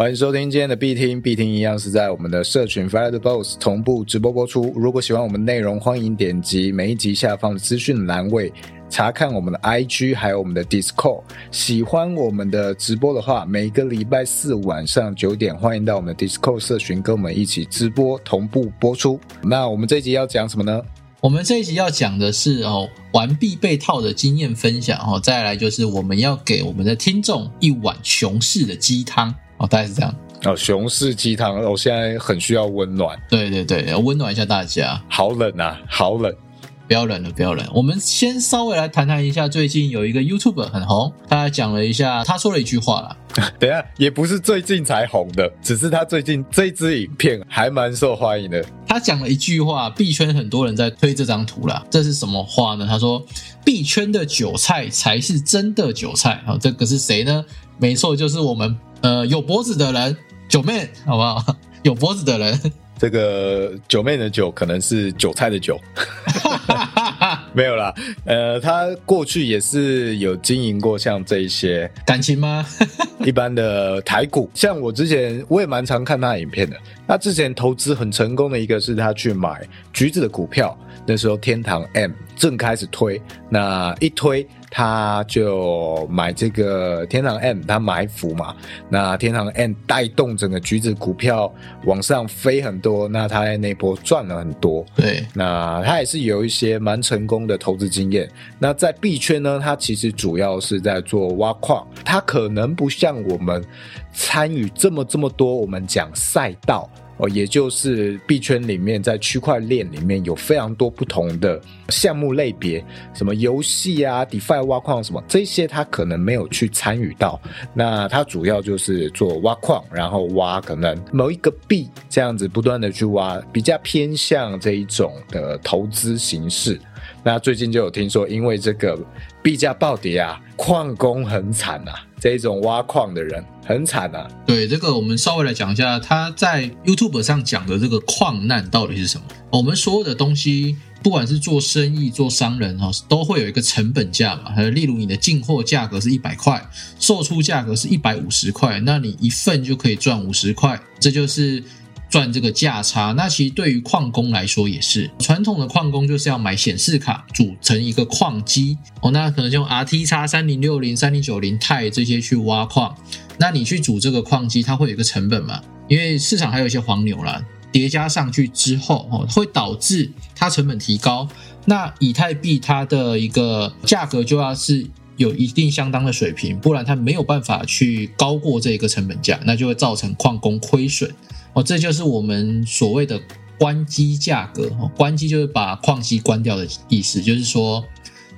欢迎收听今天的必听，必听一样是在我们的社群 Fire the Boss 同步直播播出。如果喜欢我们内容，欢迎点击每一集下方的资讯栏位查看我们的 IG，还有我们的 Discord。喜欢我们的直播的话，每个礼拜四晚上九点，欢迎到我们的 Discord 社群跟我们一起直播同步播出。那我们这一集要讲什么呢？我们这一集要讲的是哦，玩必被套的经验分享哦，再来就是我们要给我们的听众一碗熊市的鸡汤哦，大概是这样。哦，熊市鸡汤，我现在很需要温暖。对对对，要温暖一下大家。好冷啊，好冷。不要冷了，不要冷。我们先稍微来谈谈一下，最近有一个 YouTube 很红，他讲了一下，他说了一句话啦。等下，也不是最近才红的，只是他最近这支影片还蛮受欢迎的。他讲了一句话，币圈很多人在推这张图啦。这是什么话呢？他说，币圈的韭菜才是真的韭菜。啊，这个是谁呢？没错，就是我们呃有脖子的人，九妹，好不好？有脖子的人。这个九妹的九可能是韭菜的韭，没有啦。呃，他过去也是有经营过像这一些感情吗？一般的台股，像我之前我也蛮常看他的影片的。那之前投资很成功的一个是他去买橘子的股票，那时候天堂 M 正开始推，那一推。他就买这个天堂 M，他埋伏嘛，那天堂 M 带动整个橘子股票往上飞很多，那他在那波赚了很多。对，那他也是有一些蛮成功的投资经验。那在币圈呢，他其实主要是在做挖矿，他可能不像我们参与这么这么多，我们讲赛道。哦，也就是币圈里面，在区块链里面有非常多不同的项目类别，什么游戏啊、DeFi 挖矿什么这些，他可能没有去参与到。那他主要就是做挖矿，然后挖可能某一个币这样子不断的去挖，比较偏向这一种的投资形式。那最近就有听说，因为这个币价暴跌啊，矿工很惨啊。这种挖矿的人很惨啊！对这个，我们稍微来讲一下，他在 YouTube 上讲的这个矿难到底是什么？我们所有的东西，不管是做生意、做商人哈，都会有一个成本价嘛。例如你的进货价格是一百块，售出价格是一百五十块，那你一份就可以赚五十块，这就是。赚这个价差，那其实对于矿工来说也是传统的矿工就是要买显示卡组成一个矿机哦，那可能用 RT 叉三零六零、三零九零钛这些去挖矿，那你去组这个矿机，它会有一个成本嘛？因为市场还有一些黄牛啦，叠加上去之后哦，会导致它成本提高。那以太币它的一个价格就要是有一定相当的水平，不然它没有办法去高过这个成本价，那就会造成矿工亏损。哦，这就是我们所谓的关机价格。哦，关机就是把矿机关掉的意思，就是说，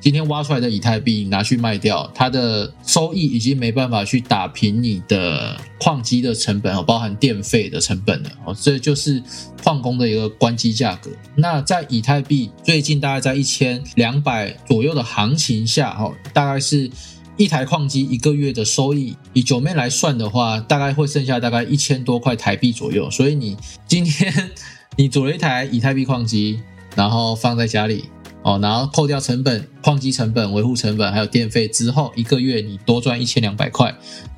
今天挖出来的以太币拿去卖掉，它的收益已经没办法去打平你的矿机的成本，哦，包含电费的成本了。哦，这就是矿工的一个关机价格。那在以太币最近大概在一千两百左右的行情下，哦，大概是。一台矿机一个月的收益，以九妹来算的话，大概会剩下大概一千多块台币左右。所以你今天你组了一台以太币矿机，然后放在家里哦，然后扣掉成本、矿机成本、维护成本还有电费之后，一个月你多赚一千两百块。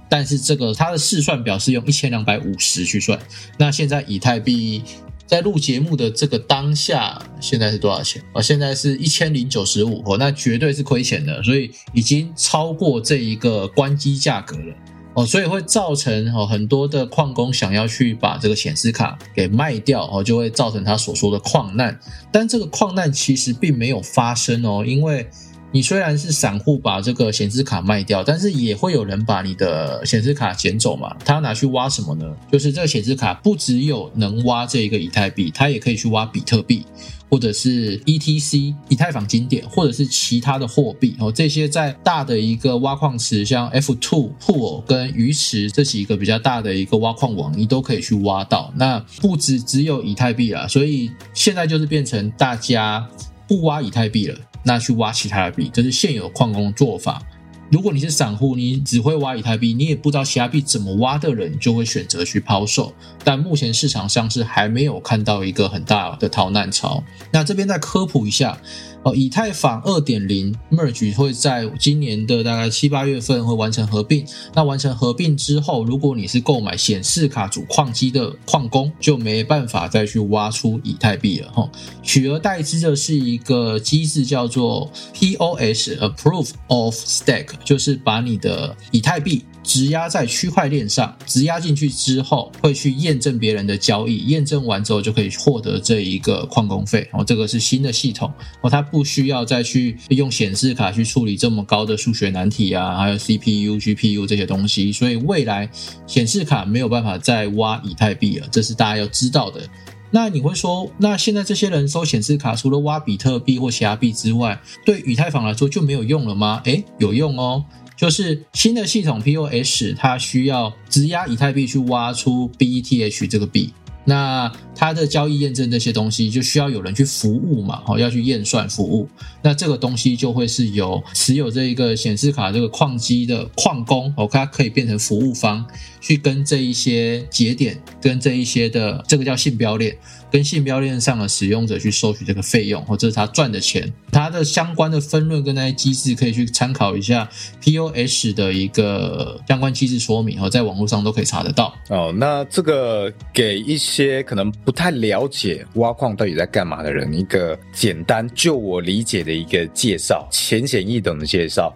但是这个它的试算表是用一千两百五十去算，那现在以太币。在录节目的这个当下，现在是多少钱？哦，现在是一千零九十五哦，那绝对是亏钱的，所以已经超过这一个关机价格了哦，所以会造成哦很多的矿工想要去把这个显示卡给卖掉哦，就会造成他所说的矿难。但这个矿难其实并没有发生哦，因为。你虽然是散户把这个显示卡卖掉，但是也会有人把你的显示卡捡走嘛？他要拿去挖什么呢？就是这个显示卡不只有能挖这一个以太币，它也可以去挖比特币，或者是 ETC 以太坊经典，或者是其他的货币哦。这些在大的一个挖矿池，像 F2 Pool 跟鱼池这几个比较大的一个挖矿网，你都可以去挖到。那不止只有以太币啦，所以现在就是变成大家不挖以太币了。那去挖其他的币，这是现有矿工做法。如果你是散户，你只会挖以太币，你也不知道其他币怎么挖的人，就会选择去抛售。但目前市场上是还没有看到一个很大的逃难潮。那这边再科普一下，哦，以太坊二点零 merge 会在今年的大概七八月份会完成合并。那完成合并之后，如果你是购买显示卡主矿机的矿工，就没办法再去挖出以太币了哈。取而代之的是一个机制，叫做 POS（Approve of Stack），就是把你的以太币。质押在区块链上，质押进去之后会去验证别人的交易，验证完之后就可以获得这一个矿工费。哦，这个是新的系统哦，它不需要再去用显示卡去处理这么高的数学难题啊，还有 CPU、GPU 这些东西。所以未来显示卡没有办法再挖以太币了，这是大家要知道的。那你会说，那现在这些人收显示卡，除了挖比特币或其他币之外，对以太坊来说就没有用了吗？诶，有用哦。就是新的系统 POS，它需要质押以太币去挖出 BETH 这个币。那它的交易验证这些东西就需要有人去服务嘛，好要去验算服务。那这个东西就会是由持有这一个显示卡这个矿机的矿工，哦，它可以变成服务方，去跟这一些节点，跟这一些的这个叫信标链，跟信标链上的使用者去收取这个费用，或者是他赚的钱。它的相关的分论跟那些机制可以去参考一下 POS 的一个相关机制说明，和，在网络上都可以查得到。哦，那这个给一些可能。不太了解挖矿到底在干嘛的人，一个简单就我理解的一个介绍，浅显易懂的介绍。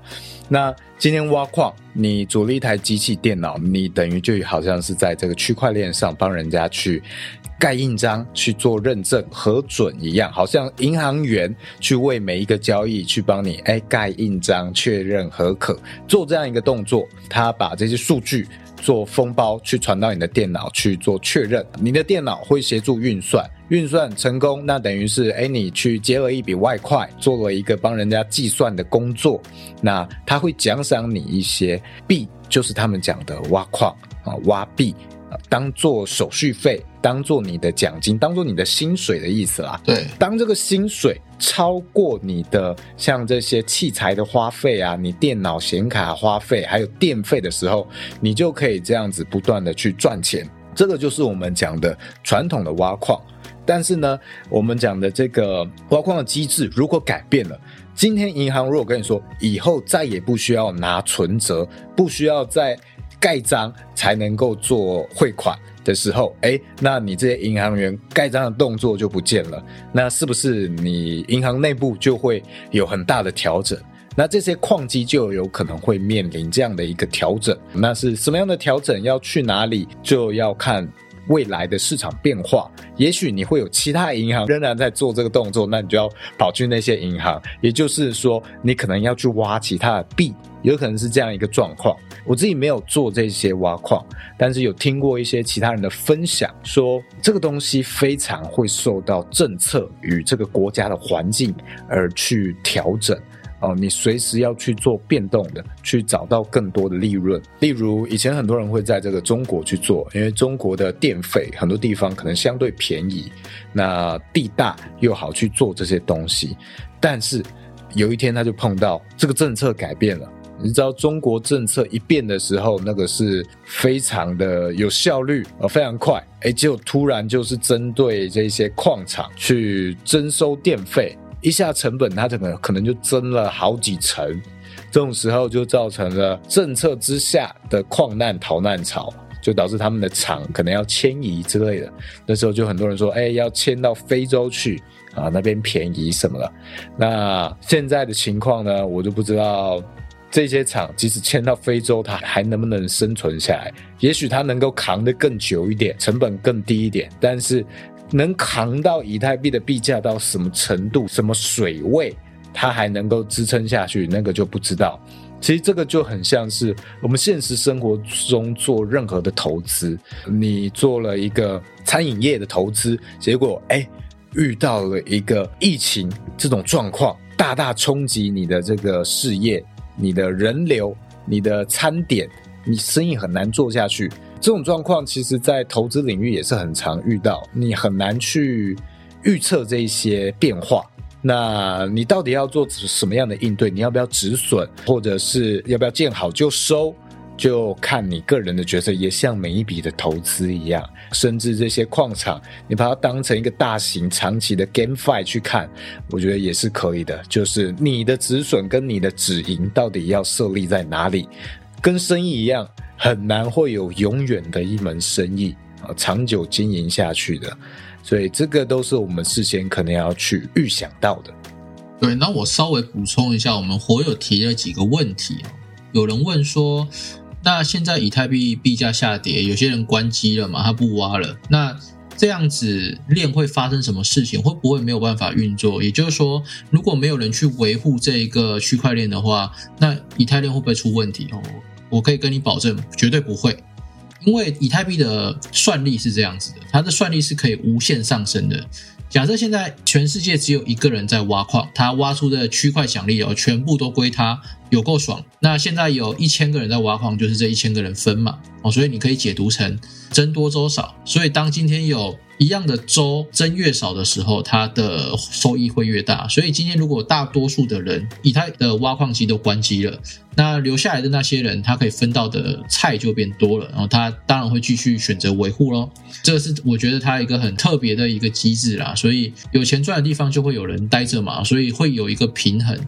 那今天挖矿，你组了一台机器电脑，你等于就好像是在这个区块链上帮人家去盖印章、去做认证核准一样，好像银行员去为每一个交易去帮你哎盖印章、确认合可做这样一个动作，他把这些数据。做封包去传到你的电脑去做确认，你的电脑会协助运算，运算成功，那等于是哎你去接了一笔外快，做了一个帮人家计算的工作，那他会奖赏你一些币，就是他们讲的挖矿啊挖币。当做手续费，当做你的奖金，当做你的薪水的意思啦。对，当这个薪水超过你的像这些器材的花费啊，你电脑显卡花费还有电费的时候，你就可以这样子不断的去赚钱。这个就是我们讲的传统的挖矿。但是呢，我们讲的这个挖矿的机制如果改变了，今天银行如果跟你说以后再也不需要拿存折，不需要再。盖章才能够做汇款的时候，哎，那你这些银行员盖章的动作就不见了，那是不是你银行内部就会有很大的调整？那这些矿机就有可能会面临这样的一个调整。那是什么样的调整？要去哪里？就要看未来的市场变化。也许你会有其他银行仍然在做这个动作，那你就要跑去那些银行。也就是说，你可能要去挖其他的币。有可能是这样一个状况，我自己没有做这些挖矿，但是有听过一些其他人的分享，说这个东西非常会受到政策与这个国家的环境而去调整哦，你随时要去做变动的，去找到更多的利润。例如以前很多人会在这个中国去做，因为中国的电费很多地方可能相对便宜，那地大又好去做这些东西，但是有一天他就碰到这个政策改变了。你知道中国政策一变的时候，那个是非常的有效率啊，非常快。哎，结果突然就是针对这些矿场去征收电费，一下成本它可能可能就增了好几成。这种时候就造成了政策之下的矿难逃难潮，就导致他们的厂可能要迁移之类的。那时候就很多人说，哎，要迁到非洲去啊，那边便宜什么了。那现在的情况呢，我就不知道。这些厂即使迁到非洲，它还能不能生存下来？也许它能够扛得更久一点，成本更低一点，但是能扛到以太币的币价到什么程度、什么水位，它还能够支撑下去，那个就不知道。其实这个就很像是我们现实生活中做任何的投资，你做了一个餐饮业的投资，结果哎遇到了一个疫情这种状况，大大冲击你的这个事业。你的人流、你的餐点，你生意很难做下去。这种状况，其实在投资领域也是很常遇到。你很难去预测这一些变化。那你到底要做什么样的应对？你要不要止损，或者是要不要见好就收？就看你个人的角色，也像每一笔的投资一样，甚至这些矿场，你把它当成一个大型长期的 game fight 去看，我觉得也是可以的。就是你的止损跟你的止盈到底要设立在哪里？跟生意一样，很难会有永远的一门生意啊，长久经营下去的。所以这个都是我们事先可能要去预想到的。对，那我稍微补充一下，我们火友提了几个问题。有人问说。那现在以太币币价下跌，有些人关机了嘛？他不挖了。那这样子链会发生什么事情？会不会没有办法运作？也就是说，如果没有人去维护这一个区块链的话，那以太链会不会出问题？哦，我可以跟你保证，绝对不会。因为以太币的算力是这样子的，它的算力是可以无限上升的。假设现在全世界只有一个人在挖矿，他挖出的区块奖励哦，全部都归他，有够爽。那现在有一千个人在挖矿，就是这一千个人分嘛，哦，所以你可以解读成增多周少。所以当今天有一样的周增越少的时候，它的收益会越大。所以今天如果大多数的人以太的挖矿机都关机了。那留下来的那些人，他可以分到的菜就变多了，然后他当然会继续选择维护喽。这个是我觉得它一个很特别的一个机制啦。所以有钱赚的地方就会有人待着嘛，所以会有一个平衡，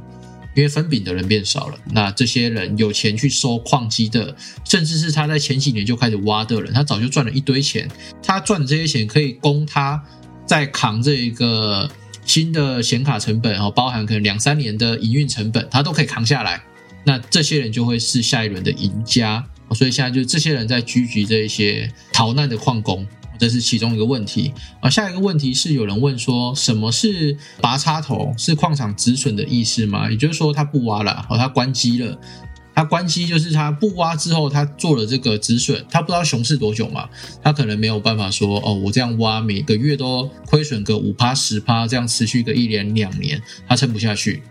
因为分饼的人变少了。那这些人有钱去收矿机的，甚至是他在前几年就开始挖的人，他早就赚了一堆钱，他赚的这些钱可以供他在扛这一个新的显卡成本，然后包含可能两三年的营运成本，他都可以扛下来。那这些人就会是下一轮的赢家，所以现在就这些人在狙击这一些逃难的矿工，这是其中一个问题啊。下一个问题是有人问说，什么是拔插头？是矿场止损的意思吗？也就是说，他不挖了，哦，他关机了。他关机就是他不挖之后，他做了这个止损，他不知道熊市多久嘛，他可能没有办法说，哦，我这样挖每个月都亏损个五趴十趴，这样持续个一年两年，他撑不下去。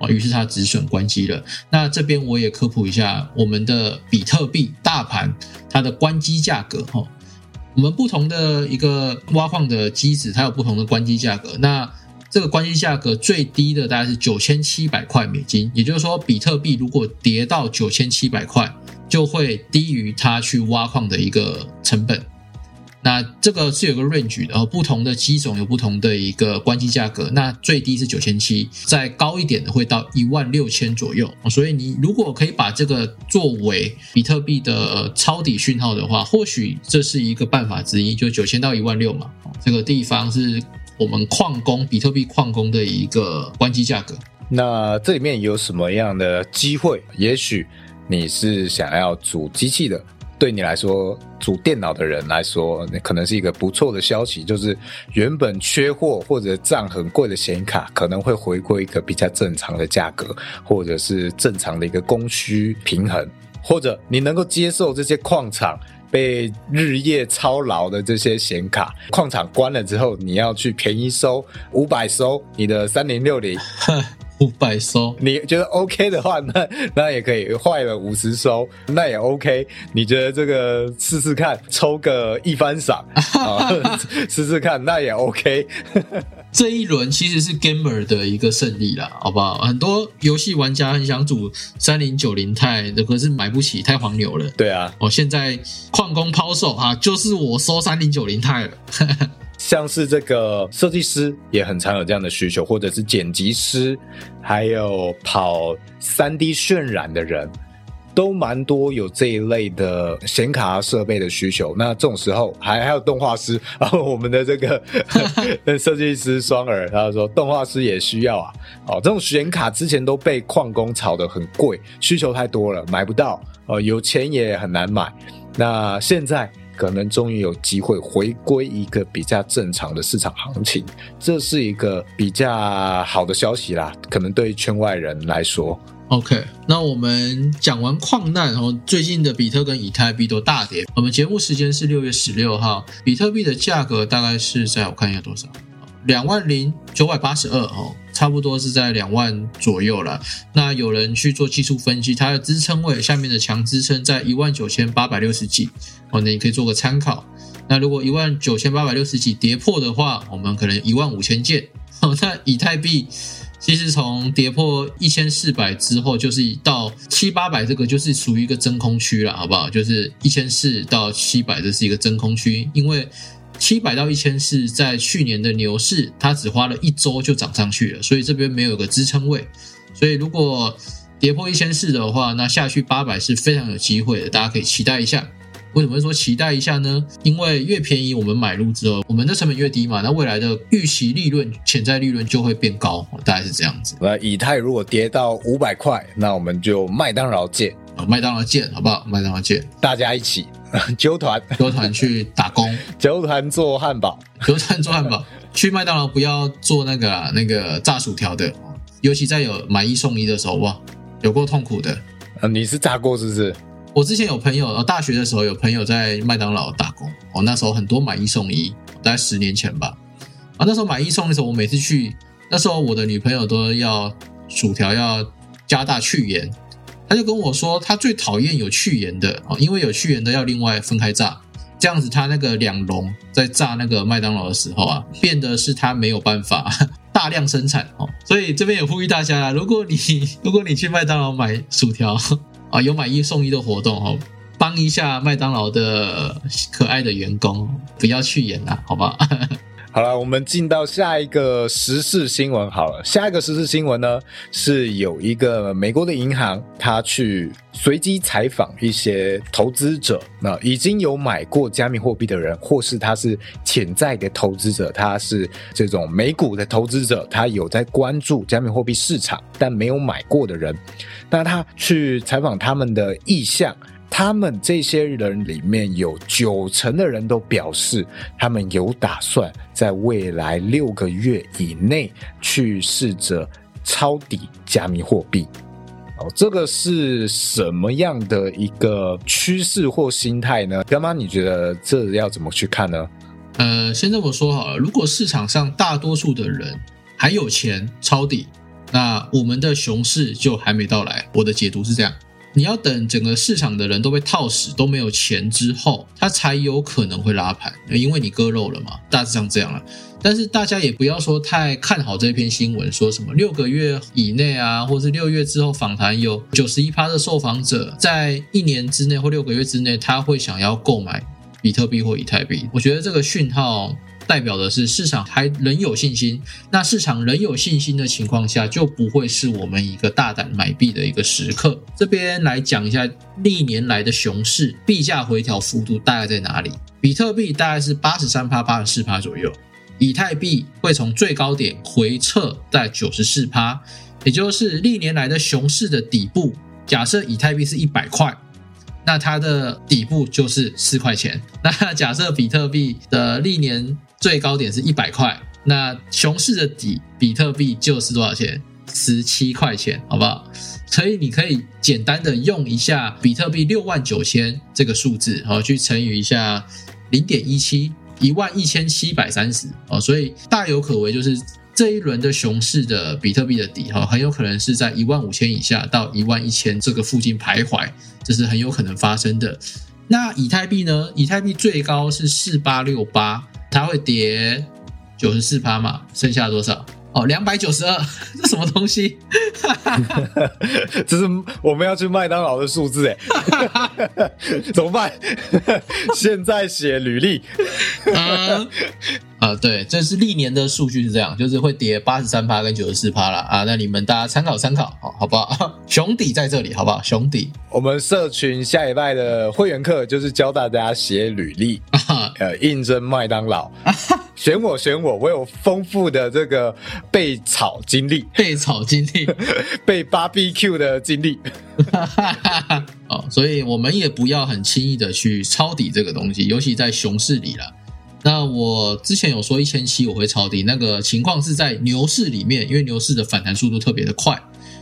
啊，于是它止损关机了。那这边我也科普一下，我们的比特币大盘它的关机价格哈，我们不同的一个挖矿的机子，它有不同的关机价格。那这个关机价格最低的大概是九千七百块美金，也就是说，比特币如果跌到九千七百块，就会低于它去挖矿的一个成本。那这个是有个 range 的，然后不同的机种有不同的一个关机价格。那最低是九千七，再高一点的会到一万六千左右。所以你如果可以把这个作为比特币的抄底讯号的话，或许这是一个办法之一，就九千到一万六嘛。这个地方是我们矿工比特币矿工的一个关机价格。那这里面有什么样的机会？也许你是想要组机器的。对你来说，组电脑的人来说，那可能是一个不错的消息，就是原本缺货或者账很贵的显卡，可能会回归一个比较正常的价格，或者是正常的一个供需平衡，或者你能够接受这些矿场被日夜操劳的这些显卡，矿场关了之后，你要去便宜收五百收你的三零六零。五百收，你觉得 OK 的话，那那也可以坏了五十收，那也 OK。你觉得这个试试看，抽个一番赏，试试看，那也 OK。这一轮其实是 Gamer 的一个胜利啦，好不好？很多游戏玩家很想组三零九零钛，可是买不起，太黄牛了。对啊，哦，现在矿工抛售啊，就是我收三零九零钛了。像是这个设计师也很常有这样的需求，或者是剪辑师，还有跑三 D 渲染的人，都蛮多有这一类的显卡设备的需求。那这种时候，还还有动画师 啊，我们的这个设计师双儿，他说动画师也需要啊。哦，这种显卡之前都被矿工炒得很贵，需求太多了，买不到，哦，有钱也很难买。那现在。可能终于有机会回归一个比较正常的市场行情，这是一个比较好的消息啦。可能对圈外人来说，OK。那我们讲完矿难，然后最近的比特跟以太币都大跌。我们节目时间是六月十六号，比特币的价格大概是在我看一下多少。两万零九百八十二哦，差不多是在两万左右了。那有人去做技术分析，它的支撑位下面的强支撑在一万九千八百六十几哦，那你可以做个参考。那如果一万九千八百六十几跌破的话，我们可能一万五千件。那以太币其实从跌破一千四百之后，就是到七八百这个就是属于一个真空区了，好不好？就是一千四到七百这是一个真空区，因为七百到一千四在去年的牛市，它只花了一周就涨上去了，所以这边没有个支撑位。所以如果跌破一千四的话，那下去八百是非常有机会的，大家可以期待一下。为什么说期待一下呢？因为越便宜，我们买入之后，我们的成本越低嘛，那未来的预期利润、潜在利润就会变高，大概是这样子。那以太如果跌到五百块，那我们就麦当劳见，麦当劳见，好不好？麦当劳见，大家一起揪团，揪团去打工，揪团做汉堡，揪团做汉堡。去麦当劳不要做那个那个炸薯条的，尤其在有买一送一的时候，哇，有过痛苦的。呃，你是炸过是不是？我之前有朋友，大学的时候有朋友在麦当劳打工，哦，那时候很多买一送一，大概十年前吧。啊，那时候买一送一的时候，我每次去，那时候我的女朋友都要薯条要加大去盐，她就跟我说，她最讨厌有去盐的哦，因为有去盐的要另外分开炸，这样子他那个两笼在炸那个麦当劳的时候啊，变得是他没有办法大量生产哦。所以这边也呼吁大家，如果你如果你去麦当劳买薯条。啊，有买一送一的活动哦，帮一下麦当劳的可爱的员工，不要去演了，好吧？好了，我们进到下一个时事新闻好了。下一个时事新闻呢，是有一个美国的银行，他去随机采访一些投资者，那已经有买过加密货币的人，或是他是潜在的投资者，他是这种美股的投资者，他有在关注加密货币市场，但没有买过的人，那他去采访他们的意向。他们这些人里面有九成的人都表示，他们有打算在未来六个月以内去试着抄底加密货币。哦，这个是什么样的一个趋势或心态呢？干妈，你觉得这要怎么去看呢？呃，先这么说好了，如果市场上大多数的人还有钱抄底，那我们的熊市就还没到来。我的解读是这样。你要等整个市场的人都被套死，都没有钱之后，它才有可能会拉盘，因为你割肉了嘛，大致上这样了。但是大家也不要说太看好这篇新闻，说什么六个月以内啊，或是六月之后访谈有九十一趴的受访者在一年之内或六个月之内，他会想要购买比特币或以太币。我觉得这个讯号。代表的是市场还仍有信心，那市场仍有信心的情况下，就不会是我们一个大胆买币的一个时刻。这边来讲一下历年来的熊市币价回调幅度大概在哪里？比特币大概是八十三趴、八十四趴左右，以太币会从最高点回撤在九十四趴，也就是历年来的熊市的底部。假设以太币是一百块。那它的底部就是四块钱。那假设比特币的历年最高点是一百块，那熊市的底比特币就是多少钱？十七块钱，好不好？所以你可以简单的用一下比特币六万九千这个数字，好去乘以一下零点一七，一万一千七百三十哦。所以大有可为，就是这一轮的熊市的比特币的底哈，很有可能是在一万五千以下到一万一千这个附近徘徊。这是很有可能发生的。那以太币呢？以太币最高是四八六八，它会跌九十四趴嘛？剩下多少？哦，两百九十二，这什么东西？这是我们要去麦当劳的数字哎，怎么办？现在写履历。啊，对，这是历年的数据是这样，就是会跌八十三趴跟九十四趴了啊。那你们大家参考参考，好好不好？熊底在这里，好不好？熊底，我们社群下礼拜的会员课就是教大家写履历，呃，应征麦当劳，选我选我，我有丰富的这个被炒经历，被炒经历，被 BBQ 的经历。哦，所以我们也不要很轻易的去抄底这个东西，尤其在熊市里了。那我之前有说一千七我会抄底，那个情况是在牛市里面，因为牛市的反弹速度特别的快。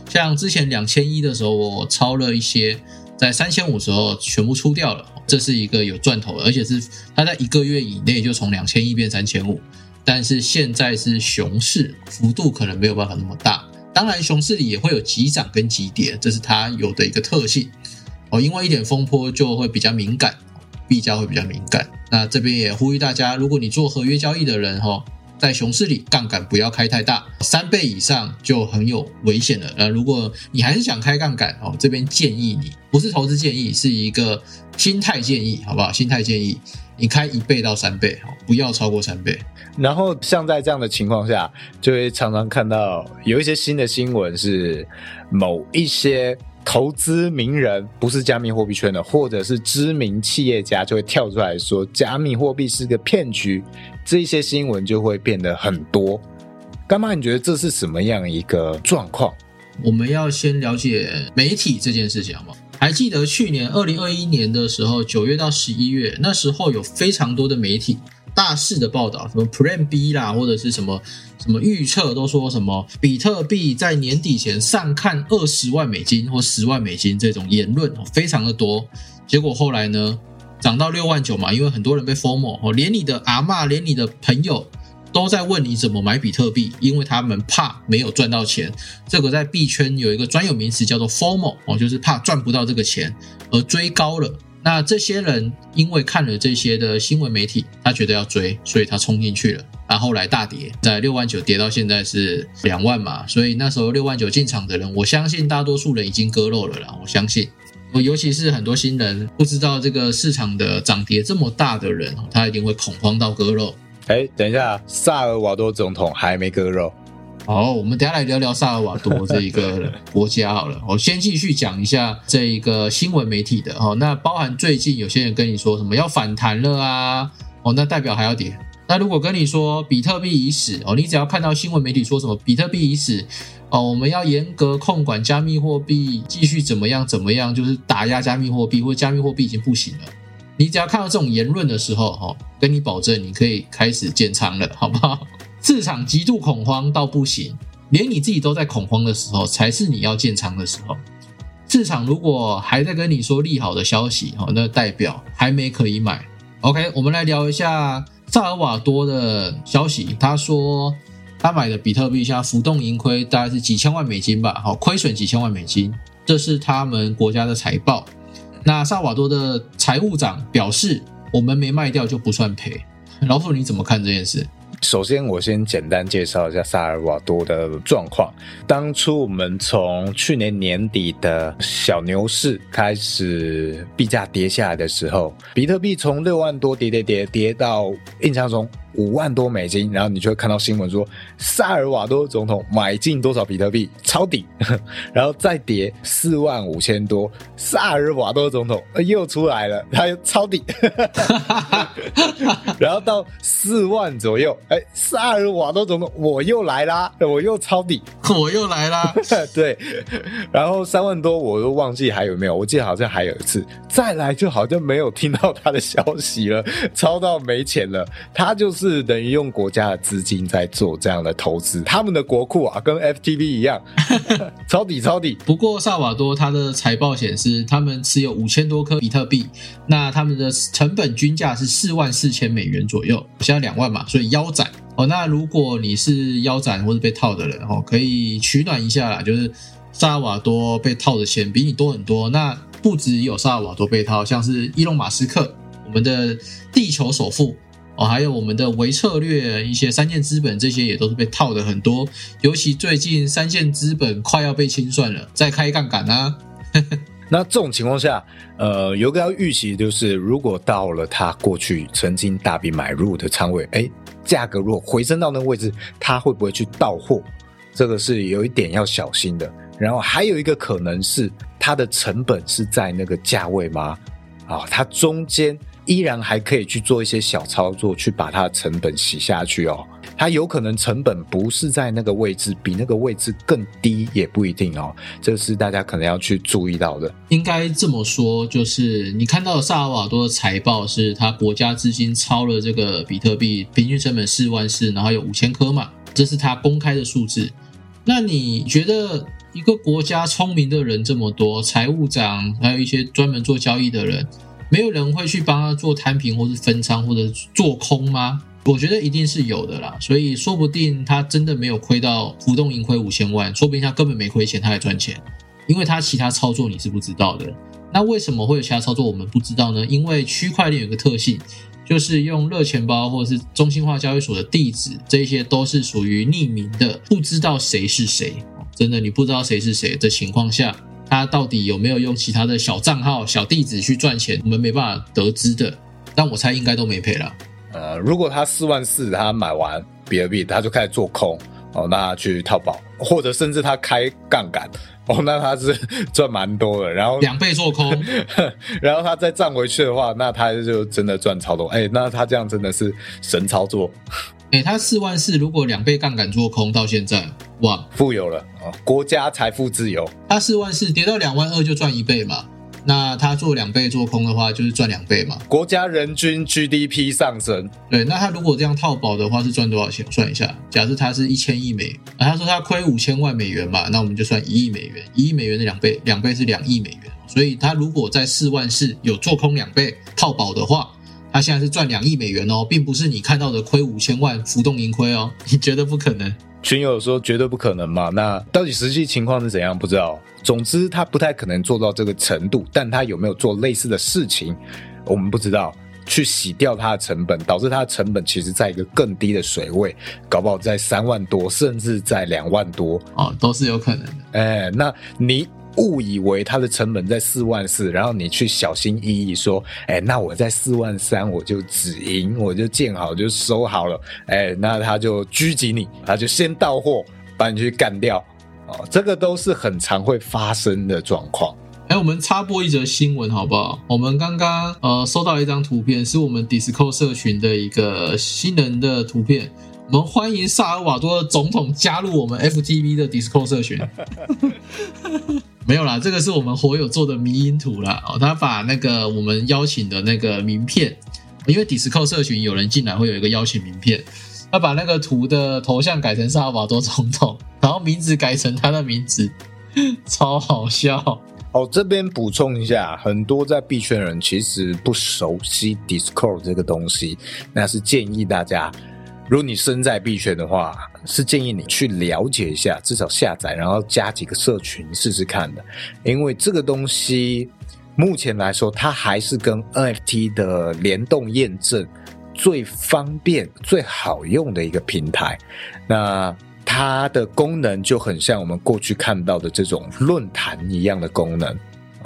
像之前两千一的时候，我抄了一些，在三千五时候全部出掉了，这是一个有赚头，而且是它在一个月以内就从两千一变三千五。但是现在是熊市，幅度可能没有办法那么大。当然，熊市里也会有急涨跟急跌，这是它有的一个特性哦。因为一点风波就会比较敏感，币价会比较敏感。那这边也呼吁大家，如果你做合约交易的人哈，在熊市里杠杆不要开太大，三倍以上就很有危险了。呃，如果你还是想开杠杆哦，这边建议你不是投资建议，是一个心态建议，好不好？心态建议你开一倍到三倍，不要超过三倍。然后像在这样的情况下，就会常常看到有一些新的新闻是某一些。投资名人不是加密货币圈的，或者是知名企业家就会跳出来说加密货币是个骗局，这些新闻就会变得很多。干妈，你觉得这是什么样一个状况？我们要先了解媒体这件事情好吗？还记得去年二零二一年的时候，九月到十一月，那时候有非常多的媒体。大肆的报道，什么 Plan B 啦，或者是什么什么预测，都说什么比特币在年底前上看二十万美金或十万美金这种言论非常的多。结果后来呢，涨到六万九嘛，因为很多人被 formo 哦，连你的阿妈，连你的朋友都在问你怎么买比特币，因为他们怕没有赚到钱。这个在币圈有一个专有名词叫做 FOMO 哦，就是怕赚不到这个钱而追高了。那这些人因为看了这些的新闻媒体，他觉得要追，所以他冲进去了。那后来大跌，在六万九跌到现在是两万嘛，所以那时候六万九进场的人，我相信大多数人已经割肉了啦。我相信，我尤其是很多新人不知道这个市场的涨跌这么大的人，他一定会恐慌到割肉。哎，等一下，萨尔瓦多总统还没割肉。好，我们等下来聊聊萨尔瓦多这一个 国家好了。我先继续讲一下这一个新闻媒体的哦。那包含最近有些人跟你说什么要反弹了啊？哦，那代表还要跌。那如果跟你说比特币已死哦，你只要看到新闻媒体说什么比特币已死哦，我们要严格控管加密货币，继续怎么样怎么样，就是打压加密货币或者加密货币已经不行了。你只要看到这种言论的时候，哈，跟你保证你可以开始建仓了，好不好？市场极度恐慌到不行，连你自己都在恐慌的时候，才是你要建仓的时候。市场如果还在跟你说利好的消息，哦，那代表还没可以买。OK，我们来聊一下萨尔瓦多的消息。他说他买的比特币现在浮动盈亏大概是几千万美金吧，好，亏损几千万美金，这是他们国家的财报。那萨尔瓦多的财务长表示，我们没卖掉就不算赔。老虎，你怎么看这件事？首先，我先简单介绍一下萨尔瓦多的状况。当初我们从去年年底的小牛市开始，币价跌下来的时候，比特币从六万多跌跌跌跌到印象中。五万多美金，然后你就会看到新闻说，萨尔瓦多总统买进多少比特币抄底，然后再跌四万五千多，萨尔瓦多总统又出来了，他又抄底，然后到四万左右，哎，萨尔瓦多总统我又来啦，我又抄底，我又来啦，对，然后三万多我都忘记还有没有，我记得好像还有一次，再来就好像没有听到他的消息了，抄到没钱了，他就是。是等于用国家的资金在做这样的投资，他们的国库啊，跟 FTV 一样抄底抄底。不过萨瓦多他的财报显示，他们持有五千多颗比特币，那他们的成本均价是四万四千美元左右，现在两万嘛，所以腰斩哦。那如果你是腰斩或者被套的人哦，可以取暖一下啦，就是萨瓦多被套的钱比你多很多。那不只有萨瓦多被套，像是伊隆马斯克，我们的地球首富。哦，还有我们的微策略，一些三线资本这些也都是被套的很多，尤其最近三线资本快要被清算了，再开杠杆啊。那这种情况下，呃，有个要预期就是，如果到了他过去曾经大笔买入的仓位，哎，价格如果回升到那个位置，他会不会去到货？这个是有一点要小心的。然后还有一个可能是，它的成本是在那个价位吗？啊，它中间。依然还可以去做一些小操作，去把它的成本洗下去哦。它有可能成本不是在那个位置，比那个位置更低也不一定哦。这是大家可能要去注意到的。应该这么说，就是你看到萨尔瓦多的财报，是他国家资金超了这个比特币平均成本四万四，然后有五千颗嘛，这是他公开的数字。那你觉得一个国家聪明的人这么多，财务长还有一些专门做交易的人？没有人会去帮他做摊平，或是分仓，或者做空吗？我觉得一定是有的啦。所以说不定他真的没有亏到浮动盈亏五千万，说不定他根本没亏钱，他还赚钱，因为他其他操作你是不知道的。那为什么会有其他操作我们不知道呢？因为区块链有个特性，就是用热钱包或者是中心化交易所的地址，这些都是属于匿名的，不知道谁是谁。真的，你不知道谁是谁的情况下，他到底有没有用其他的小账号、小地址去赚钱，我们没办法得知的。但我猜应该都没赔了。呃，如果他四万四，他买完比特币，他就开始做空哦，那去套保，或者甚至他开杠杆哦，那他是赚蛮多的。然后 两倍做空，然后他再涨回去的话，那他就真的赚超多。哎，那他这样真的是神操作。哎，他四万四，如果两倍杠杆做空到现在，哇，富有了啊！国家财富自由。他四万四跌到两万二就赚一倍嘛？那他做两倍做空的话，就是赚两倍嘛？国家人均 GDP 上升。对，那他如果这样套保的话，是赚多少钱？算一下，假设他是一千亿美，啊，他说他亏五千万美元嘛，那我们就算一亿美元，一亿美元的两倍，两倍是两亿美元。所以他如果在四万四有做空两倍套保的话，他现在是赚两亿美元哦，并不是你看到的亏五千万浮动盈亏哦，你觉得不可能？群友说绝对不可能嘛？那到底实际情况是怎样？不知道。总之，他不太可能做到这个程度，但他有没有做类似的事情，我们不知道。去洗掉它的成本，导致它的成本其实在一个更低的水位，搞不好在三万多，甚至在两万多哦，都是有可能的。哎，那你。误以为它的成本在四万四，然后你去小心翼翼说：“哎，那我在四万三我就止盈，我就建好就收好了。”哎，那他就狙击你，他就先到货把你去干掉。哦，这个都是很常会发生的状况。哎，我们插播一则新闻好不好？我们刚刚呃收到一张图片，是我们 Discord 社群的一个新人的图片。我们欢迎萨尔瓦多的总统加入我们 FTV 的 Discord 社群。没有啦，这个是我们火友做的迷因图啦。哦，他把那个我们邀请的那个名片，因为 Discord 社群有人进来会有一个邀请名片，他把那个图的头像改成萨尔瓦多总统，然后名字改成他的名字，超好笑。哦，这边补充一下，很多在币圈人其实不熟悉 Discord 这个东西，那是建议大家。如果你身在币圈的话，是建议你去了解一下，至少下载，然后加几个社群试试看的。因为这个东西目前来说，它还是跟 NFT 的联动验证最方便、最好用的一个平台。那它的功能就很像我们过去看到的这种论坛一样的功能。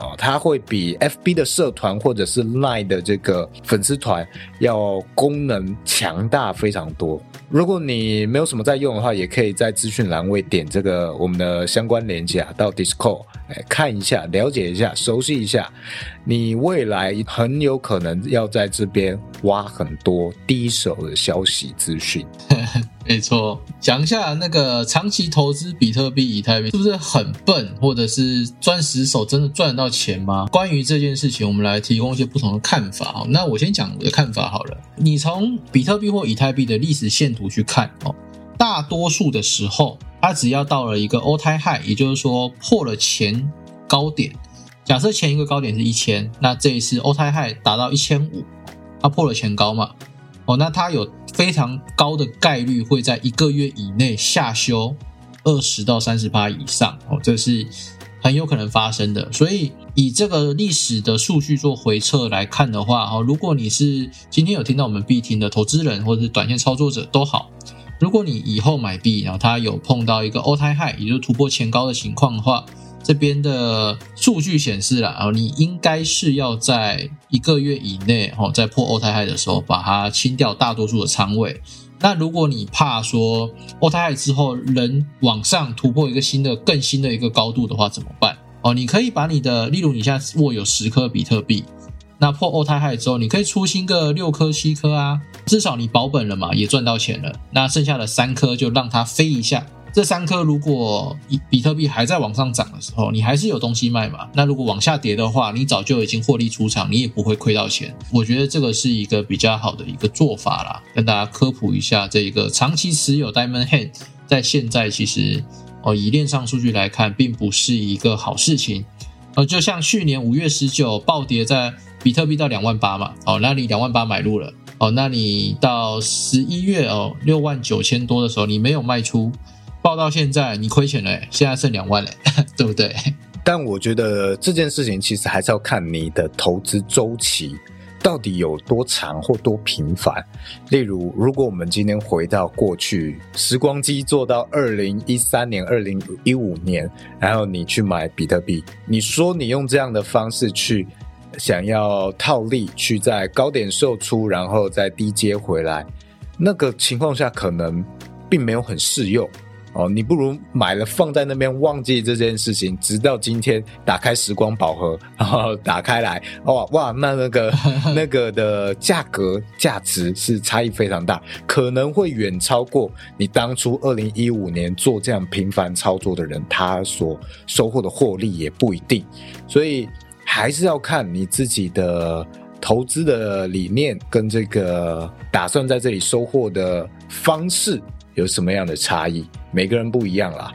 哦，它会比 FB 的社团或者是 Line 的这个粉丝团要功能强大非常多。如果你没有什么在用的话，也可以在资讯栏位点这个我们的相关链接啊，到 Discord 哎看一下，了解一下，熟悉一下。你未来很有可能要在这边挖很多第一手的消息资讯。没错，讲一下那个长期投资比特币、以太币是不是很笨，或者是钻石手真的赚得到钱吗？关于这件事情，我们来提供一些不同的看法。好，那我先讲我的看法好了。你从比特币或以太币的历史线图去看哦，大多数的时候，它只要到了一个 all time high，也就是说破了前高点。假设前一个高点是一千，那这一次 all time high 达到一千五，它破了前高嘛？哦，那它有。非常高的概率会在一个月以内下修二十到三十八以上哦，这是很有可能发生的。所以以这个历史的数据做回测来看的话，哦，如果你是今天有听到我们必听的投资人或者是短线操作者都好，如果你以后买币，然后它有碰到一个 all time high，也就是突破前高的情况的话。这边的数据显示了啊，你应该是要在一个月以内哦，在破欧泰海的时候把它清掉大多数的仓位。那如果你怕说欧泰海之后人往上突破一个新的、更新的一个高度的话，怎么办？哦，你可以把你的，例如你现在握有十颗比特币，那破欧泰海之后，你可以出新个六颗、七颗啊，至少你保本了嘛，也赚到钱了。那剩下的三颗就让它飞一下。这三颗如果比比特币还在往上涨的时候，你还是有东西卖嘛？那如果往下跌的话，你早就已经获利出场，你也不会亏到钱。我觉得这个是一个比较好的一个做法啦，跟大家科普一下。这个长期持有 Diamond Hand 在现在其实哦，以链上数据来看，并不是一个好事情。呃，就像去年五月十九暴跌在比特币到两万八嘛，哦，那你两万八买入了，哦，那你到十一月哦六万九千多的时候，你没有卖出。报到现在，你亏钱了，现在剩两万嘞，对不对？但我觉得这件事情其实还是要看你的投资周期到底有多长或多频繁。例如，如果我们今天回到过去，时光机做到二零一三年、二零一五年，然后你去买比特币，你说你用这样的方式去想要套利，去在高点售出，然后再低接回来，那个情况下可能并没有很适用。哦，你不如买了放在那边忘记这件事情，直到今天打开时光宝盒，然后打开来，哇 哇，那那个那个的价格价值是差异非常大，可能会远超过你当初二零一五年做这样频繁操作的人，他所收获的获利也不一定，所以还是要看你自己的投资的理念跟这个打算在这里收获的方式。有什么样的差异？每个人不一样啦。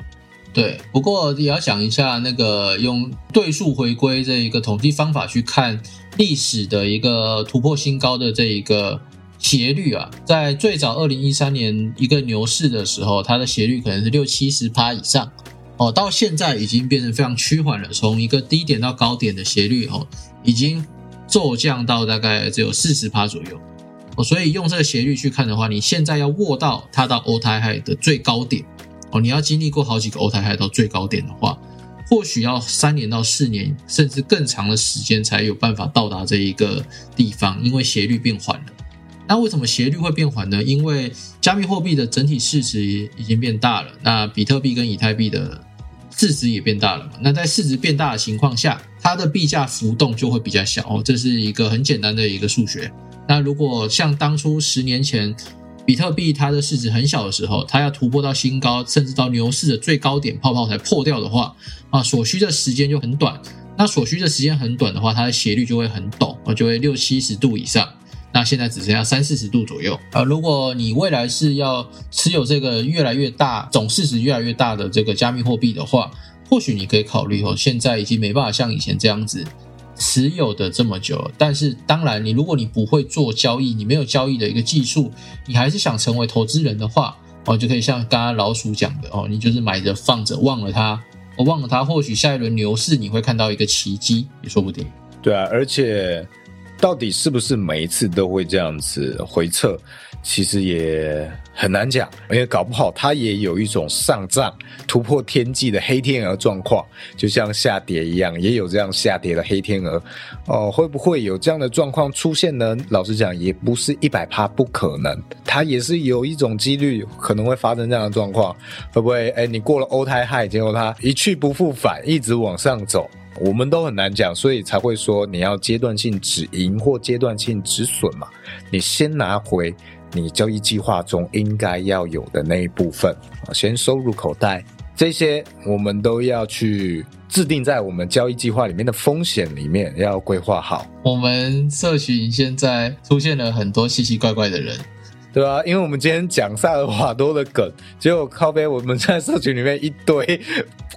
对，不过也要想一下，那个用对数回归这一个统计方法去看历史的一个突破新高的这一个斜率啊，在最早二零一三年一个牛市的时候，它的斜率可能是六七十趴以上哦，到现在已经变成非常趋缓了，从一个低点到高点的斜率哦，已经骤降到大概只有四十趴左右。哦，所以用这个斜率去看的话，你现在要握到它到欧台海的最高点，哦，你要经历过好几个欧台海到最高点的话，或许要三年到四年，甚至更长的时间才有办法到达这一个地方，因为斜率变缓了。那为什么斜率会变缓呢？因为加密货币的整体市值已经变大了，那比特币跟以太币的市值也变大了嘛。那在市值变大的情况下，它的币价浮动就会比较小哦，这是一个很简单的一个数学。那如果像当初十年前，比特币它的市值很小的时候，它要突破到新高，甚至到牛市的最高点泡泡才破掉的话，啊，所需的时间就很短。那所需的时间很短的话，它的斜率就会很陡，啊，就会六七十度以上。那现在只剩下三四十度左右。啊，如果你未来是要持有这个越来越大、总市值越来越大的这个加密货币的话，或许你可以考虑哦，现在已经没办法像以前这样子。持有的这么久，但是当然，你如果你不会做交易，你没有交易的一个技术，你还是想成为投资人的话，哦，就可以像刚刚老鼠讲的哦，你就是买着放着，忘了它，我忘了它，或许下一轮牛市你会看到一个奇迹，也说不定。对啊，而且到底是不是每一次都会这样子回撤？其实也很难讲，因为搞不好它也有一种上涨、突破天际的黑天鹅状况，就像下跌一样，也有这样下跌的黑天鹅。哦，会不会有这样的状况出现呢？老实讲，也不是一百趴不可能，它也是有一种几率可能会发生这样的状况。会不会？哎，你过了欧泰海，结果它一去不复返，一直往上走，我们都很难讲，所以才会说你要阶段性止盈或阶段性止损嘛。你先拿回。你交易计划中应该要有的那一部分啊，先收入口袋，这些我们都要去制定在我们交易计划里面的风险里面，要规划好。我们社群现在出现了很多奇奇怪怪的人。对啊，因为我们今天讲萨尔瓦多的梗，结果靠边，我们在社群里面一堆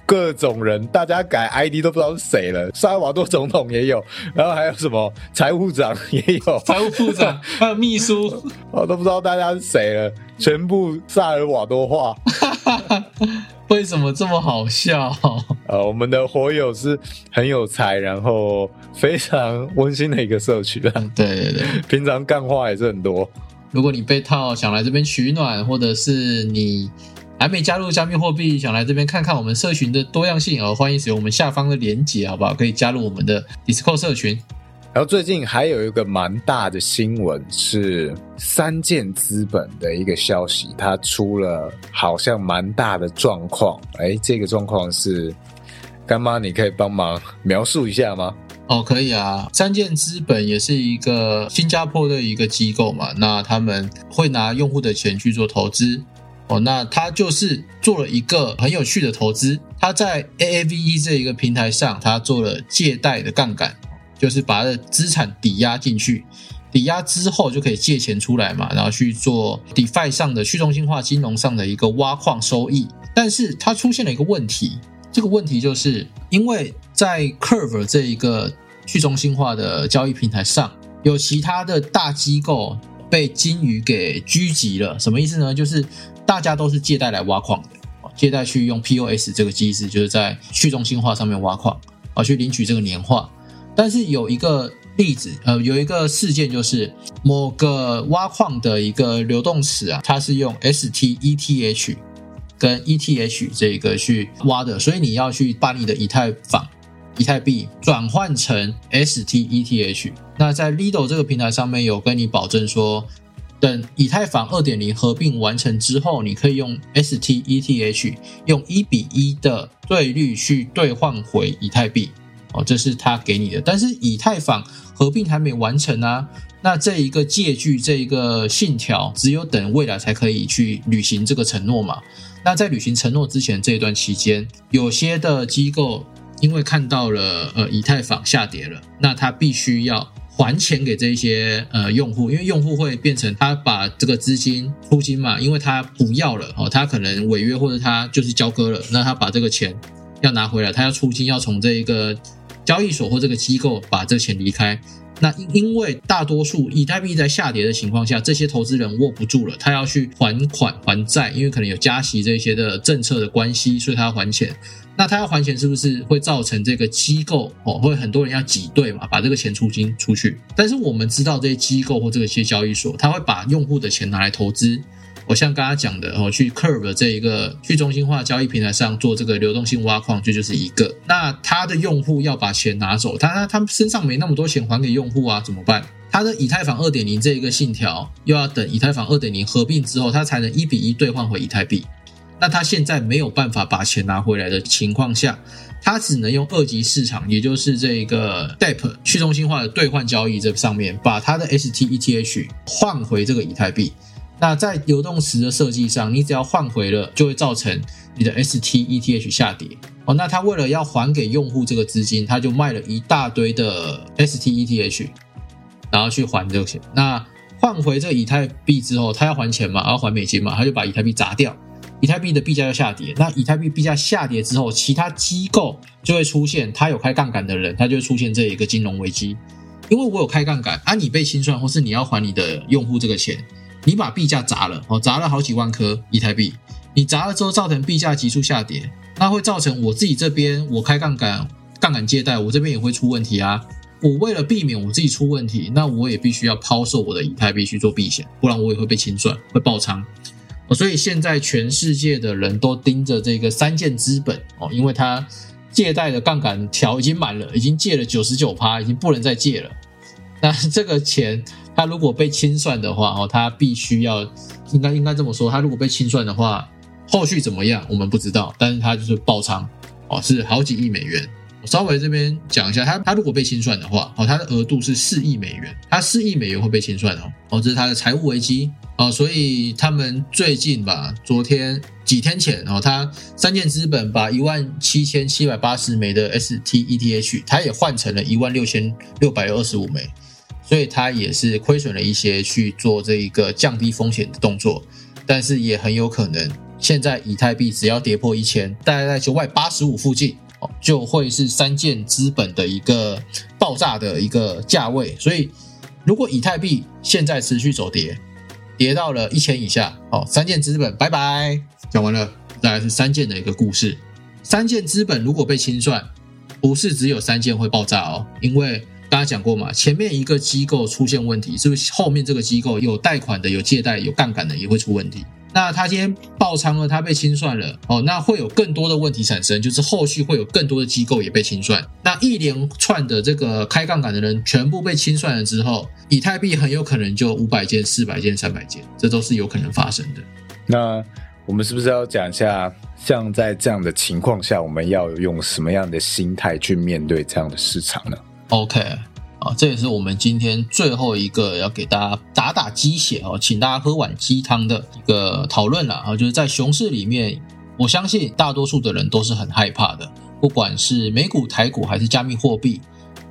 各种人，大家改 ID 都不知道是谁了。萨尔瓦多总统也有，然后还有什么财务长也有，财务部长还有秘书，我都不知道大家是谁了，全部萨尔瓦多话。为什么这么好笑？呃，我们的火友是很有才，然后非常温馨的一个社区。对对对，平常干话也是很多。如果你被套想来这边取暖，或者是你还没加入加密货币，想来这边看看我们社群的多样性，呃，欢迎使用我们下方的连接，好不好？可以加入我们的 Discord 社群。然后最近还有一个蛮大的新闻是三箭资本的一个消息，它出了好像蛮大的状况。哎，这个状况是干妈，你可以帮忙描述一下吗？哦，可以啊。三箭资本也是一个新加坡的一个机构嘛，那他们会拿用户的钱去做投资。哦，那他就是做了一个很有趣的投资。他在 AAVE 这一个平台上，他做了借贷的杠杆，就是把他的资产抵押进去，抵押之后就可以借钱出来嘛，然后去做 DeFi 上的去中心化金融上的一个挖矿收益。但是它出现了一个问题，这个问题就是因为在 Curve 这一个去中心化的交易平台上有其他的大机构被金鱼给狙击了，什么意思呢？就是大家都是借贷来挖矿的，借贷去用 POS 这个机制，就是在去中心化上面挖矿。啊去领取这个年化。但是有一个例子，呃，有一个事件就是某个挖矿的一个流动池啊，它是用 STETH 跟 ETH 这个去挖的，所以你要去把你的以太坊、以太币转换成 STETH。那在 Lido 这个平台上面有跟你保证说，等以太坊二点零合并完成之后，你可以用 STETH 用一比一的汇率去兑换回以太币。哦，这是他给你的，但是以太坊合并还没完成啊。那这一个借据，这一个信条，只有等未来才可以去履行这个承诺嘛。那在履行承诺之前这一段期间，有些的机构因为看到了呃以太坊下跌了，那他必须要还钱给这些呃用户，因为用户会变成他把这个资金出金嘛，因为他不要了哦，他可能违约或者他就是交割了，那他把这个钱要拿回来，他要出金，要从这一个。交易所或这个机构把这钱离开，那因为大多数以太币在下跌的情况下，这些投资人握不住了，他要去还款还债，因为可能有加息这些的政策的关系，所以他要还钱。那他要还钱，是不是会造成这个机构哦，会很多人要挤兑嘛，把这个钱出金出去？但是我们知道这些机构或这些交易所，他会把用户的钱拿来投资。我像刚刚讲的，哦，去 Curve 这一个去中心化交易平台上做这个流动性挖矿，这就是一个。那他的用户要把钱拿走，他他他身上没那么多钱还给用户啊，怎么办？他的以太坊二点零这一个信条又要等以太坊二点零合并之后，他才能一比一兑换回以太币。那他现在没有办法把钱拿回来的情况下，他只能用二级市场，也就是这个 DEP 去中心化的兑换交易这上面，把他的 STETH 换回这个以太币。那在流动池的设计上，你只要换回了，就会造成你的 STETH 下跌哦。那他为了要还给用户这个资金，他就卖了一大堆的 STETH，然后去还这个钱。那换回这个以太币之后，他要还钱嘛，要还美金嘛，他就把以太币砸掉，以太币的币价要下跌。那以太币币价下跌之后，其他机构就会出现，他有开杠杆的人，他就会出现这一个金融危机，因为我有开杠杆，啊，你被清算，或是你要还你的用户这个钱。你把币价砸了哦，砸了好几万颗以太币，你砸了之后造成币价急速下跌，那会造成我自己这边我开杠杆杠杆借贷，我这边也会出问题啊。我为了避免我自己出问题，那我也必须要抛售我的以太币去做避险，不然我也会被清算，会爆仓。所以现在全世界的人都盯着这个三箭资本哦，因为它借贷的杠杆条已经满了，已经借了九十九趴，已经不能再借了。那这个钱。他如果被清算的话，哦，他必须要，应该应该这么说，他如果被清算的话，后续怎么样，我们不知道，但是他就是爆仓，哦，是好几亿美元。我稍微这边讲一下，他他如果被清算的话，哦，他的额度是四亿美元，他四亿美元会被清算哦，哦，这是他的财务危机，哦，所以他们最近吧，昨天几天前，哦，他三箭资本把一万七千七百八十枚的 STETH，他也换成了一万六千六百二十五枚。所以它也是亏损了一些去做这一个降低风险的动作，但是也很有可能，现在以太币只要跌破一千，大概在九百八十五附近，就会是三件资本的一个爆炸的一个价位。所以如果以太币现在持续走跌，跌到了一千以下，哦，三件资本拜拜，讲完了，大概是三件的一个故事。三件资本如果被清算，不是只有三件会爆炸哦，因为。大家讲过嘛，前面一个机构出现问题，是不是后面这个机构有贷款的、有借贷、有杠杆的也会出问题？那他今天爆仓了，他被清算了，哦，那会有更多的问题产生，就是后续会有更多的机构也被清算。那一连串的这个开杠杆的人全部被清算了之后，以太币很有可能就五百件、四百件、三百件，这都是有可能发生的。那我们是不是要讲一下，像在这样的情况下，我们要用什么样的心态去面对这样的市场呢？OK，啊，这也是我们今天最后一个要给大家打打鸡血哦，请大家喝碗鸡汤的一个讨论了啊，就是在熊市里面，我相信大多数的人都是很害怕的，不管是美股、台股还是加密货币，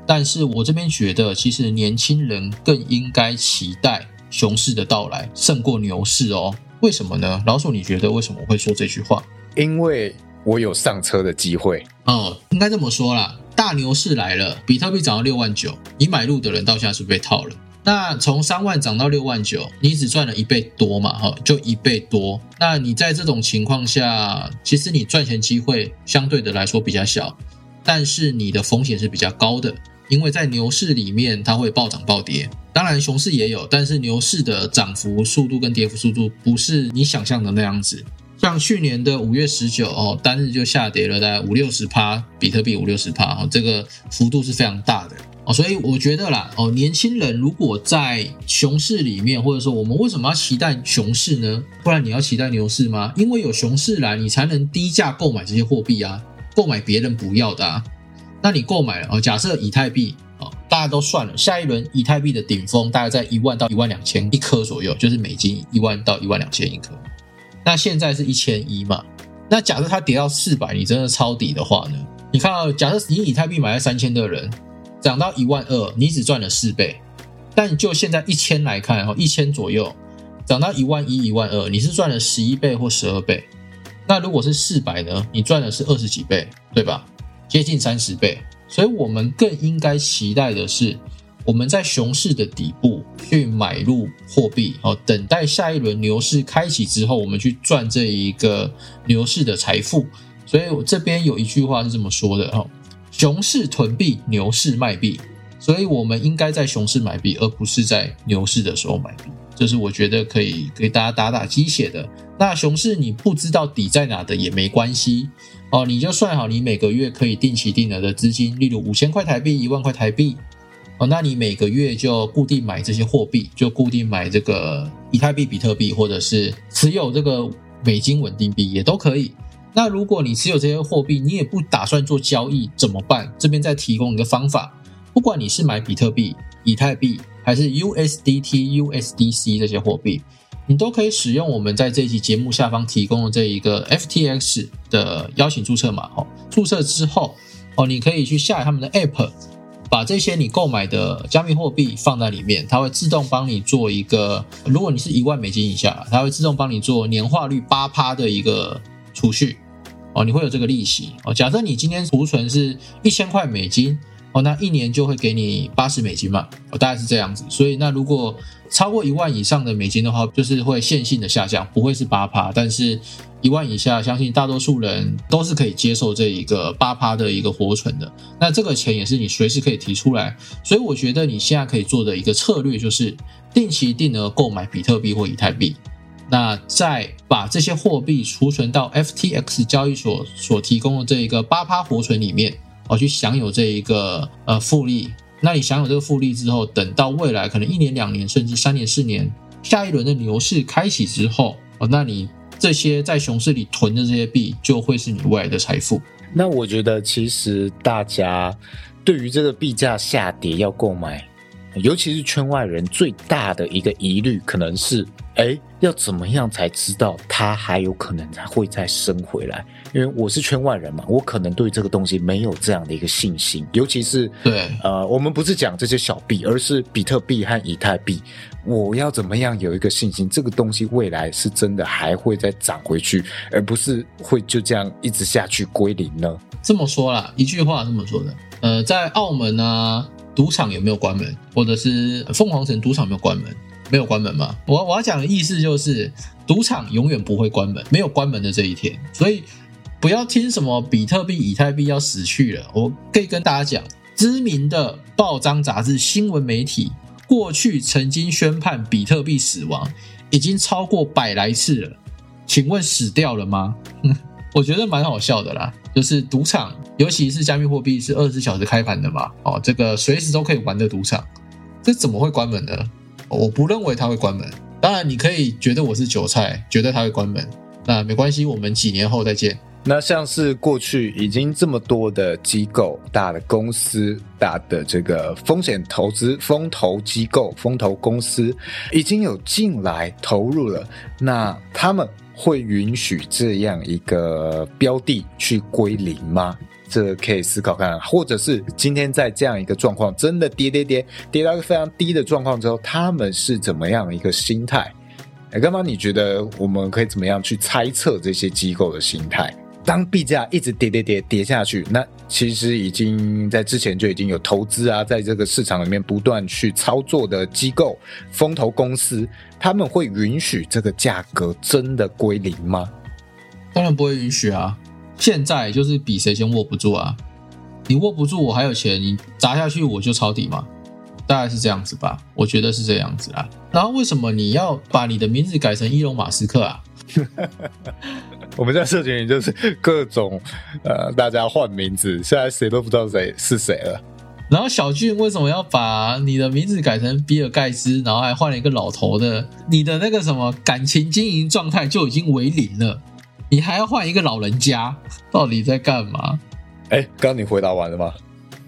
但是我这边觉得，其实年轻人更应该期待熊市的到来，胜过牛市哦。为什么呢？老鼠，你觉得为什么会说这句话？因为我有上车的机会哦，应该这么说啦。大牛市来了，比特币涨到六万九，你买入的人到现在是被套了。那从三万涨到六万九，你只赚了一倍多嘛？哈，就一倍多。那你在这种情况下，其实你赚钱机会相对的来说比较小。但是你的风险是比较高的，因为在牛市里面它会暴涨暴跌。当然熊市也有，但是牛市的涨幅速度跟跌幅速度不是你想象的那样子。像去年的五月十九哦，单日就下跌了大概五六十趴，比特币五六十趴哦，这个幅度是非常大的哦。所以我觉得啦哦，年轻人如果在熊市里面，或者说我们为什么要期待熊市呢？不然你要期待牛市吗？因为有熊市来，你才能低价购买这些货币啊，购买别人不要的啊。那你购买了哦，假设以太币哦，大家都算了，下一轮以太币的顶峰大概在一万到一万两千一颗左右，就是美金一万到一万两千一颗。那现在是一千一嘛？那假设它跌到四百，你真的抄底的话呢？你看啊，假设你以太币买了三千的人，涨到一万二，你只赚了四倍。但就现在一千来看哈，一千左右涨到一万一、一万二，你是赚了十一倍或十二倍。那如果是四百呢？你赚的是二十几倍，对吧？接近三十倍。所以我们更应该期待的是。我们在熊市的底部去买入货币哦，等待下一轮牛市开启之后，我们去赚这一个牛市的财富。所以我这边有一句话是这么说的哦：熊市囤币，牛市卖币。所以我们应该在熊市买币，而不是在牛市的时候买币。这是我觉得可以给大家打打鸡血的。那熊市你不知道底在哪的也没关系哦，你就算好你每个月可以定期定额的资金，例如五千块台币、一万块台币。哦，那你每个月就固定买这些货币，就固定买这个以太币、比特币，或者是持有这个美金稳定币也都可以。那如果你持有这些货币，你也不打算做交易，怎么办？这边再提供一个方法，不管你是买比特币、以太币，还是 USDT、USDC 这些货币，你都可以使用我们在这期节目下方提供的这一个 FTX 的邀请注册码。哦，注册之后，哦，你可以去下载他们的 App。把这些你购买的加密货币放在里面，它会自动帮你做一个，如果你是一万美金以下，它会自动帮你做年化率八趴的一个储蓄哦，你会有这个利息哦。假设你今天储存是一千块美金那一年就会给你八十美金嘛，大概是这样子。所以那如果超过一万以上的美金的话，就是会线性的下降，不会是八趴，但是。一万以下，相信大多数人都是可以接受这一个八趴的一个活存的。那这个钱也是你随时可以提出来，所以我觉得你现在可以做的一个策略就是定期定额购买比特币或以太币，那再把这些货币储存到 FTX 交易所所提供的这一个八趴活存里面，哦，去享有这一个呃复利。那你享有这个复利之后，等到未来可能一年、两年，甚至三年、四年，下一轮的牛市开启之后，哦，那你。这些在熊市里囤的这些币，就会是你未来的财富。那我觉得，其实大家对于这个币价下跌要购买，尤其是圈外人最大的一个疑虑，可能是：哎，要怎么样才知道它还有可能才会再升回来？因为我是圈外人嘛，我可能对这个东西没有这样的一个信心。尤其是对，呃，我们不是讲这些小币，而是比特币和以太币。我要怎么样有一个信心，这个东西未来是真的还会再涨回去，而不是会就这样一直下去归零呢？这么说啦，一句话这么说的。呃，在澳门呢，赌场有没有关门？或者是凤凰城赌场有没有关门？没有关门吗？我我要讲的意思就是，赌场永远不会关门，没有关门的这一天。所以不要听什么比特币、以太币要死去了。我可以跟大家讲，知名的报章、杂志、新闻媒体。过去曾经宣判比特币死亡，已经超过百来次了。请问死掉了吗？我觉得蛮好笑的啦。就是赌场，尤其是加密货币是二十四小时开盘的嘛，哦，这个随时都可以玩的赌场，这怎么会关门呢？我不认为它会关门。当然，你可以觉得我是韭菜，觉得它会关门，那没关系，我们几年后再见。那像是过去已经这么多的机构、大的公司、大的这个风险投资风投机构、风投公司已经有进来投入了，那他们会允许这样一个标的去归零吗？这可以思考看，或者是今天在这样一个状况真的跌跌跌跌到一个非常低的状况之后，他们是怎么样一个心态？哎，刚刚你觉得我们可以怎么样去猜测这些机构的心态？当币价一直跌跌跌跌下去，那其实已经在之前就已经有投资啊，在这个市场里面不断去操作的机构、风投公司，他们会允许这个价格真的归零吗？当然不会允许啊！现在就是比谁先握不住啊！你握不住我还有钱，你砸下去我就抄底嘛，大概是这样子吧，我觉得是这样子啊。然后为什么你要把你的名字改成伊隆马斯克啊？我们在社群里就是各种呃，大家换名字，现在谁都不知道谁是谁了。然后小俊为什么要把你的名字改成比尔盖茨，然后还换了一个老头的？你的那个什么感情经营状态就已经为零了，你还要换一个老人家，到底在干嘛？哎，刚你回答完了吗？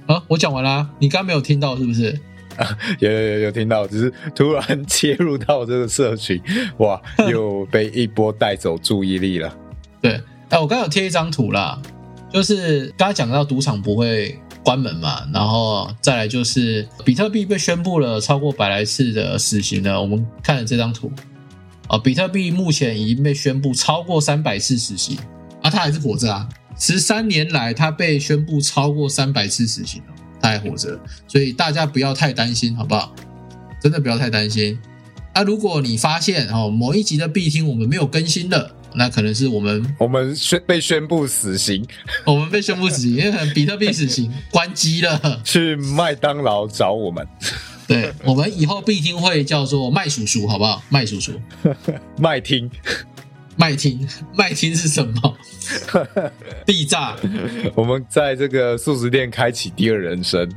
啊，我讲完啦，你刚没有听到是不是？有有有有听到，只是突然切入到这个社群，哇，又被一波带走注意力了。对，哎，我刚有贴一张图啦，就是刚刚讲到赌场不会关门嘛，然后再来就是比特币被宣布了超过百来次的死刑了。我们看了这张图，啊，比特币目前已经被宣布超过三百次死刑，啊，他还是活着啊，十三年来他被宣布超过三百次死刑了。他还活着，所以大家不要太担心，好不好？真的不要太担心。那如果你发现哦，某一集的必听我们没有更新了，那可能是我们我们宣被宣布死刑，我们被宣布死刑，因为比特币死刑 关机了，去麦当劳找我们。对，我们以后必听会叫做麦叔叔，好不好？麦叔叔，麦听。麦听，麦听是什么？地炸。我们在这个素食店开启第二人生，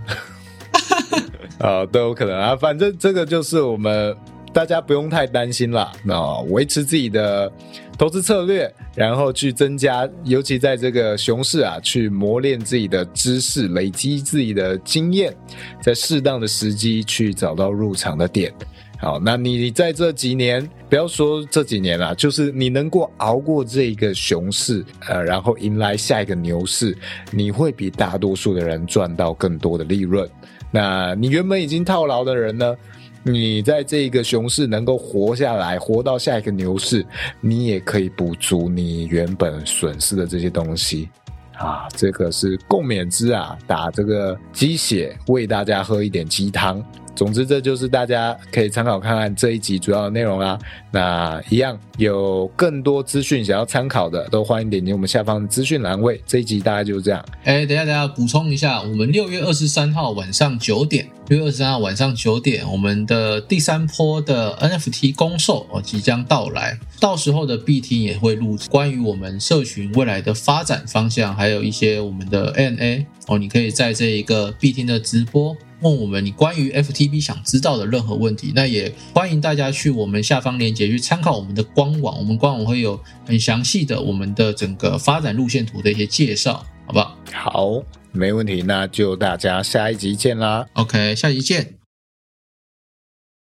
啊，都有可能啊。反正这个就是我们大家不用太担心啦。那维持自己的投资策略，然后去增加，尤其在这个熊市啊，去磨练自己的知识，累积自己的经验，在适当的时机去找到入场的点。好，那你在这几年，不要说这几年啦，就是你能够熬过这个熊市，呃，然后迎来下一个牛市，你会比大多数的人赚到更多的利润。那你原本已经套牢的人呢，你在这个熊市能够活下来，活到下一个牛市，你也可以补足你原本损失的这些东西。啊，这个是共勉之啊，打这个鸡血，喂大家喝一点鸡汤。总之，这就是大家可以参考看看这一集主要的内容啦。那一样有更多资讯想要参考的，都欢迎点击我们下方的资讯栏位。这一集大概就是这样。哎，等下等下，补充一下，我们六月二十三号晚上九点，六月二十三号晚上九点，我们的第三波的 NFT 公售哦即将到来，到时候的 B T 也会录关于我们社群未来的发展方向，还有一些我们的 N A 哦，你可以在这一个 B T 的直播。问我们你关于 FTB 想知道的任何问题，那也欢迎大家去我们下方链接去参考我们的官网，我们官网会有很详细的我们的整个发展路线图的一些介绍，好不好？好，没问题，那就大家下一集见啦。OK，下一集见。